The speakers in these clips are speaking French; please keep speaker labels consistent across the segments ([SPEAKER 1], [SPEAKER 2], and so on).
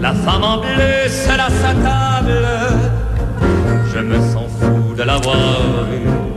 [SPEAKER 1] La femme en bleu seule à sa table. Je me sens fou de l'avoir vue.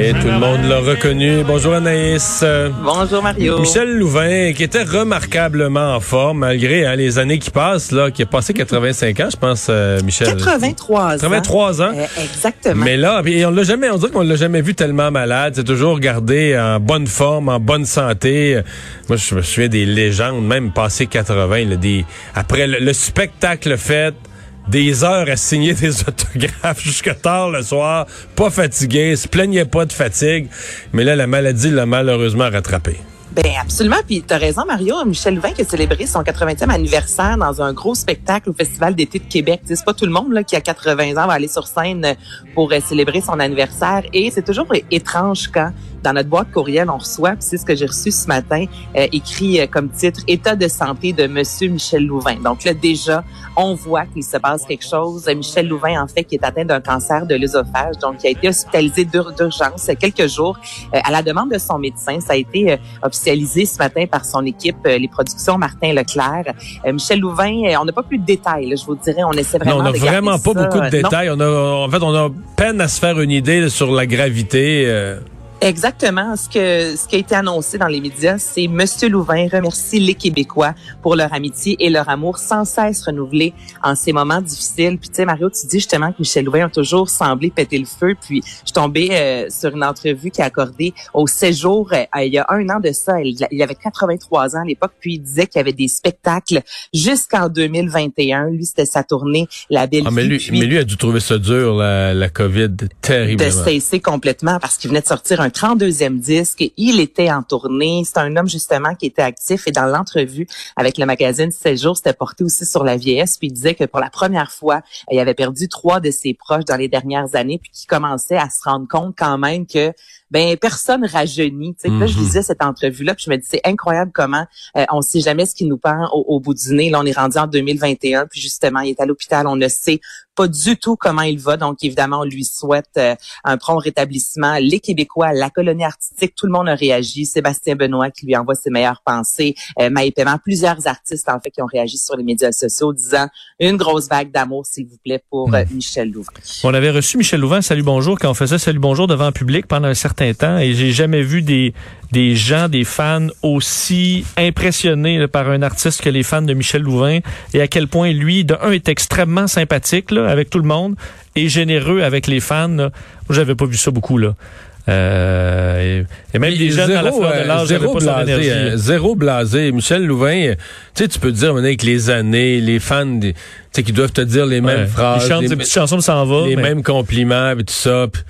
[SPEAKER 2] Et tout le monde l'a reconnu. Bonjour Anaïs.
[SPEAKER 3] Bonjour Mario.
[SPEAKER 2] Michel Louvain, qui était remarquablement en forme, malgré hein, les années qui passent, là, qui a passé 85 ans, je pense, euh, Michel.
[SPEAKER 3] 83 ans.
[SPEAKER 2] 83 ans.
[SPEAKER 3] Euh, exactement.
[SPEAKER 2] Mais là, on l'a jamais, on dirait qu'on l'a jamais vu tellement malade. C'est toujours gardé en bonne forme, en bonne santé. Moi, je me souviens des légendes, même passé 80, là, des, après le, le spectacle fait, des heures à signer des autographes jusqu'à tard le soir, pas fatigué, se plaignait pas de fatigue. Mais là, la maladie l'a malheureusement rattrapé.
[SPEAKER 3] Ben absolument. Puis tu as raison, Mario. Michel Louvain qui a célébré son 80e anniversaire dans un gros spectacle au Festival d'été de Québec. C'est pas tout le monde qui a 80 ans va aller sur scène pour euh, célébrer son anniversaire. Et c'est toujours étrange quand dans notre boîte courriel, on reçoit, c'est ce que j'ai reçu ce matin, euh, écrit euh, comme titre État de santé de Monsieur Michel Louvain. Donc là, déjà, on voit qu'il se passe quelque chose. Michel Louvain, en fait, qui est atteint d'un cancer de l'œsophage, donc qui a été hospitalisé d'ur- d'urgence quelques jours euh, à la demande de son médecin. Ça a été euh, officialisé ce matin par son équipe, euh, les productions Martin Leclerc. Euh, Michel Louvain, on n'a pas plus de détails, là, je vous dirais. On essaie vraiment
[SPEAKER 2] Non, on n'a vraiment pas
[SPEAKER 3] ça,
[SPEAKER 2] beaucoup de
[SPEAKER 3] non.
[SPEAKER 2] détails. On a, en fait, on a peine à se faire une idée là, sur la gravité.
[SPEAKER 3] Exactement. Ce que ce qui a été annoncé dans les médias, c'est Monsieur Louvain remercie les Québécois pour leur amitié et leur amour sans cesse renouvelé en ces moments difficiles. Puis tu sais, Mario, tu dis justement que Michel Louvain a toujours semblé péter le feu. Puis je suis tombée euh, sur une entrevue qu'il a accordée au séjour euh, il y a un an de ça. Il, il avait 83 ans à l'époque. Puis il disait qu'il y avait des spectacles jusqu'en 2021. Lui, c'était sa tournée, La Belle
[SPEAKER 2] Ah, mais
[SPEAKER 3] Vie.
[SPEAKER 2] lui,
[SPEAKER 3] Puis-
[SPEAKER 2] mais lui a dû trouver ça dur, la, la COVID,
[SPEAKER 3] de
[SPEAKER 2] terriblement.
[SPEAKER 3] cesser complètement parce qu'il venait de sortir un 32e disque. Il était en tournée. C'est un homme justement qui était actif et dans l'entrevue avec le magazine 16 jours, c'était porté aussi sur la vieillesse. Puis il disait que pour la première fois, il avait perdu trois de ses proches dans les dernières années puis qu'il commençait à se rendre compte quand même que ben personne rajeunit. Tu sais, Puis Là, je
[SPEAKER 2] Mhm.
[SPEAKER 3] lisais cette entrevue-là puis je me dis c'est incroyable comment euh, on sait jamais ce qui nous pend au, au bout du nez. Là, on est rendu en 2021 puis justement, il est à l'hôpital. On ne sait pas du tout comment il va. Donc, évidemment, on lui souhaite euh, un prompt rétablissement. Les Québécois, la colonie artistique, tout le monde a réagi. Sébastien Benoît qui lui envoie ses meilleures pensées. Euh, Maï Paiement, plusieurs artistes, en fait, qui ont réagi sur les médias sociaux disant une grosse vague d'amour, s'il vous plaît, pour euh, Michel Louvain.
[SPEAKER 4] On avait reçu Michel Louvain, Salut Bonjour, quand on faisait Salut Bonjour devant le public pendant un certain temps, et j'ai jamais vu des, des gens, des fans aussi impressionnés là, par un artiste que les fans de Michel Louvain, et à quel point lui, de un, est extrêmement sympathique là, avec tout le monde, et généreux avec les fans. Là. Moi, j'avais pas vu ça beaucoup, là. Euh, et, et même des jeunes à la
[SPEAKER 2] zéro,
[SPEAKER 4] fleur de
[SPEAKER 2] euh,
[SPEAKER 4] l'âge n'avaient
[SPEAKER 2] zéro
[SPEAKER 4] pas son
[SPEAKER 2] blasé,
[SPEAKER 4] énergie.
[SPEAKER 2] euh, zéro blasé. Michel Louvain, euh, tu sais, tu peux te dire, avec les années, les fans, tu sais, qui doivent te dire les mêmes
[SPEAKER 4] Ouais.
[SPEAKER 2] phrases, les,
[SPEAKER 4] des petites chansons, mais ça en va.
[SPEAKER 2] les
[SPEAKER 4] mais-
[SPEAKER 2] mêmes compliments, puis tout ça. puis-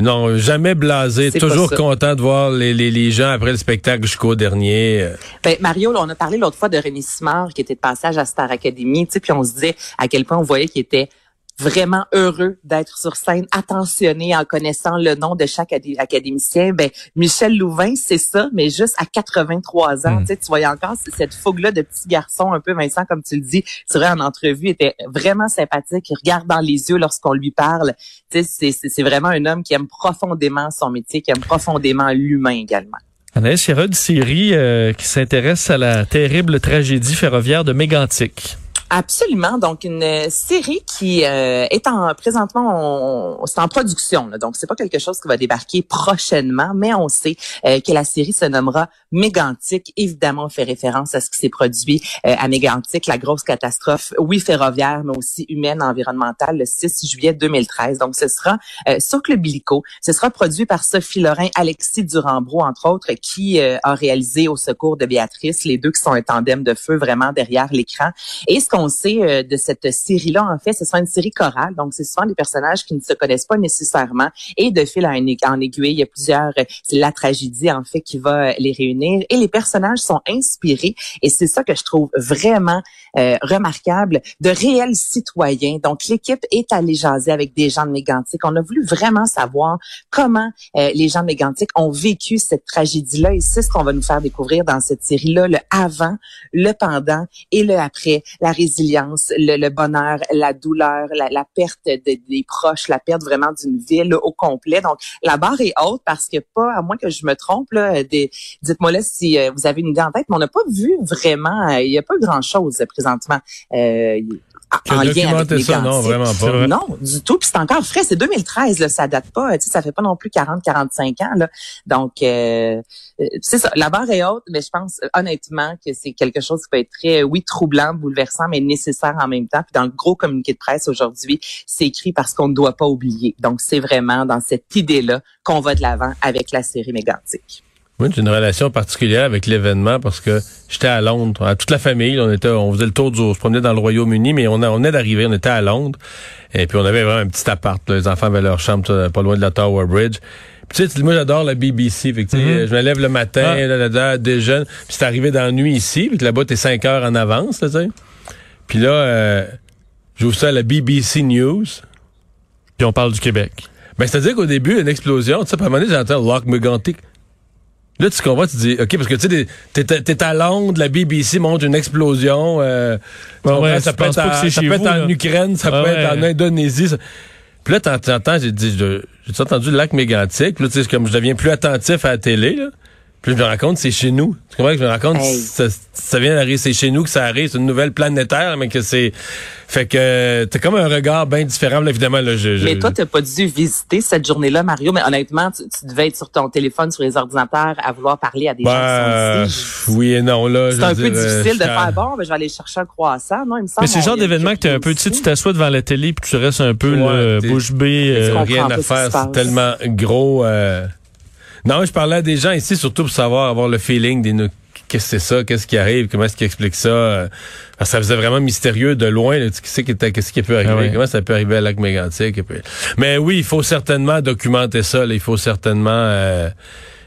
[SPEAKER 2] non, jamais blasé. Toujours content de voir les, les, les gens après le spectacle jusqu'au dernier. euh.
[SPEAKER 3] Ben, Mario, là, on a parlé l'autre fois de René Simard qui était de passage à Star Academy, tu sais, puis on se disait à quel point on voyait qu'il était vraiment heureux d'être sur scène, attentionné en connaissant le nom de chaque adé- académicien. Ben, Michel Louvain, c'est ça, mais juste à 83 ans.
[SPEAKER 4] Mm.
[SPEAKER 3] Tu sais, tu voyais encore cette fougue-là de petit garçon, un peu Vincent, comme tu le dis, tu vrai en entrevue, était vraiment sympathique. Il regarde dans les yeux lorsqu'on lui parle. Tu sais, c'est- vraiment un homme qui aime profondément son métier, qui aime profondément l'humain également.
[SPEAKER 4] Anaïs, il y aura une série euh, qui s'intéresse à la terrible tragédie ferroviaire de Mégantic.
[SPEAKER 3] Absolument. Donc une euh, série qui euh, est en présentement, c'est en production. Là. Donc c'est pas quelque chose qui va débarquer prochainement, mais on sait euh, que la série se nommera Mégantic. Évidemment, fait référence à ce qui s'est produit euh, à Mégantic, la grosse catastrophe, oui ferroviaire, mais aussi humaine, environnementale, le 6 juillet 2013. Donc ce sera euh, sur Club. Ce sera produit par Sophie Lorrain, Alexis Durambro, entre autres, qui euh, a réalisé Au secours de Béatrice, les deux qui sont un tandem de feu vraiment derrière l'écran. Et ce qu'on sait euh, de cette série-là, en fait, ce sont une série chorale. Donc, c'est souvent des personnages qui ne se connaissent pas nécessairement. Et de fil en aiguille, il y a plusieurs... Euh, c'est la tragédie, en fait, qui va les réunir. Et les personnages sont inspirés. Et c'est ça que je trouve vraiment euh, remarquable, de réels citoyens. Donc, l'équipe est allée jaser avec des gens de Mégantic. On a voulu vraiment savoir comment les gens de Mégantic ont vécu cette tragédie-là. Et c'est ce qu'on va nous faire découvrir dans cette série-là, le avant, le pendant et le après, la résilience, le, bonheur, la douleur, la, perte des proches, la perte vraiment d'une ville au complet. Donc, la barre est haute parce que pas, à moins que je me trompe, dites-moi là si euh, vous avez une idée en tête, mais on n'a pas vu vraiment, euh, il n'y a pas grand-chose présentement. Euh,
[SPEAKER 2] en lien avec ça, non, vraiment pas.
[SPEAKER 3] Non, du tout. Puis c'est encore frais. C'est 2013, là, ça date pas. Tu sais, ça fait pas non plus 40, 45 ans. Là. Donc, euh, euh, c'est ça. La barre est haute, mais je pense honnêtement que c'est quelque chose qui peut être très, oui, troublant, bouleversant, mais nécessaire en même temps. Puis dans le gros communiqué de presse aujourd'hui, c'est écrit parce qu'on ne doit pas oublier. Donc, c'est vraiment dans cette idée-là qu'on va de l'avant avec la série mégantique.
[SPEAKER 2] Oui, j'ai une relation particulière avec l'événement parce que j'étais à Londres, toute la famille, on était, on faisait le tour du, on se promenait dans le Royaume-Uni, mais on, on est d'arriver, on était à Londres, et puis on avait vraiment un petit appart, les enfants avaient leur chambre pas loin de la Tower Bridge. Puis, tu sais, moi j'adore la BBC, fait que, mm-hmm. je me lève le matin, ah. là, là, déjeune, puis c'est arrivé dans la nuit ici, puis là-bas t'es cinq heures en avance, tu sais. Puis là, euh, j'ouvre ça à la BBC News.
[SPEAKER 4] Puis on parle du Québec.
[SPEAKER 2] Ben, c'est-à-dire qu'au début, une explosion, tu sais, à un moment donné, j'entends Lock McGantic. Là, tu comprends, tu dis, OK, parce que tu sais, t'es, t'es à Londres, la BBC montre une explosion. Euh, ça peut être, en, ça peut être en Ukraine, ça peut être en Indonésie. Puis là, t'entends, j'ai dit, j'ai entendu le lac mégantique. Puis là, tu sais, comme je deviens plus attentif à la télé, là. Puis je me rends compte, c'est chez nous. Tu comprends que je me rends compte, ça, ça, vient d'arriver, c'est chez nous que ça arrive, c'est une nouvelle planétaire, mais que c'est... Fait que t'as comme un regard bien différent, là, évidemment. Là, je,
[SPEAKER 3] mais toi, t'as pas dû visiter cette journée-là, Mario, mais honnêtement, tu, devais être sur ton téléphone, sur les ordinateurs, à vouloir parler à des gens qui sont
[SPEAKER 2] ben, ici. Oui et non, là.
[SPEAKER 3] C'est un peu difficile de faire, bon, ben, je vais aller chercher un croissant, non, il me semble.
[SPEAKER 4] Mais c'est le genre d'événement que t'es un peu, tu sais, tu t'assois devant la télé puis tu restes un peu, ouais, bouche bée.
[SPEAKER 2] Euh, rien à faire, c'est tellement gros... Euh, non, je parlais à des gens ici, surtout pour savoir, avoir le feeling des qu'est-ce que c'est ça, qu'est-ce qui arrive, comment est-ce qu'ils expliquent ça. Euh, ça faisait vraiment mystérieux de loin, qu'est-ce qui peut arriver, ah comment ça peut arriver à Lac Mégantic. Mais oui, il faut certainement documenter ça, il faut certainement euh,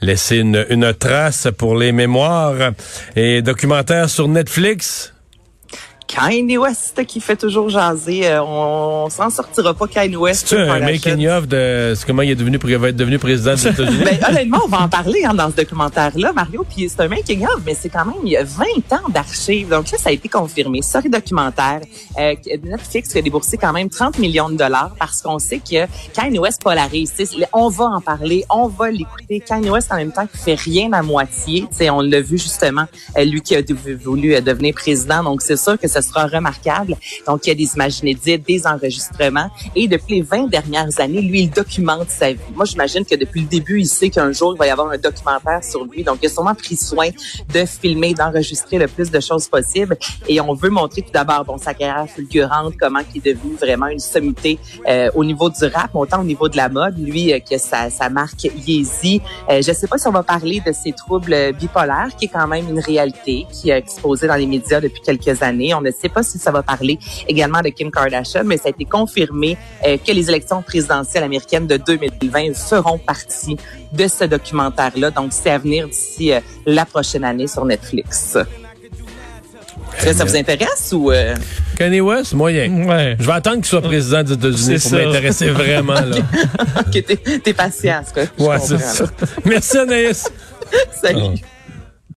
[SPEAKER 2] laisser une, une trace pour les mémoires. Et documentaire sur Netflix,
[SPEAKER 3] Kanye West qui fait toujours jaser. Euh, on, s'en sortira pas Kanye West.
[SPEAKER 2] C'est un making-of de comment il est devenu, il va être devenu président des États-Unis?
[SPEAKER 3] ben, honnêtement, on va en parler hein, dans ce documentaire-là, Mario. Puis c'est un making-of, mais c'est quand même il y a 20 ans d'archives. Donc là, ça a été confirmé. Sorry documentaire. Euh, Netflix a déboursé quand même 30 millions de dollars parce qu'on sait que Kanye West polarise. On va en parler, on va l'écouter. Kanye West en même temps qui fait rien à moitié. T'sais, on l'a vu justement, euh, lui qui a voulu euh, devenir président. Donc c'est sûr que ça sera remarquable. Donc, il y a des images inédites, des enregistrements. Et depuis les 20 dernières années, lui, il documente sa vie. Moi, j'imagine que depuis le début, il sait qu'un jour, il va y avoir un documentaire sur lui. Donc, il a sûrement pris soin de filmer, d'enregistrer le plus de choses possible. Et on veut montrer tout d'abord bon, sa carrière fulgurante, comment il est devenu vraiment une sommité euh, au niveau du rap, autant au niveau de la mode, lui, euh, que sa, sa marque Yeezy. Euh, je sais pas si on va parler de ses troubles bipolaires, qui est quand même une réalité, qui est exposée dans les médias depuis quelques années. Ne sait pas si ça va parler également de Kim Kardashian, mais ça a été confirmé euh, que les élections présidentielles américaines de 2020 feront partie de ce documentaire-là. Donc, c'est à venir d'ici euh, la prochaine année sur Netflix. Ça vous intéresse ou euh?
[SPEAKER 2] Kanye West, moyen. Ouais. Je vais attendre qu'il soit président des États-Unis pour m'intéresser vraiment. Là.
[SPEAKER 3] ok, t'es, patient, quoi.
[SPEAKER 2] Ouais, c'est ça. Merci Anaïs.
[SPEAKER 3] Salut. Ah.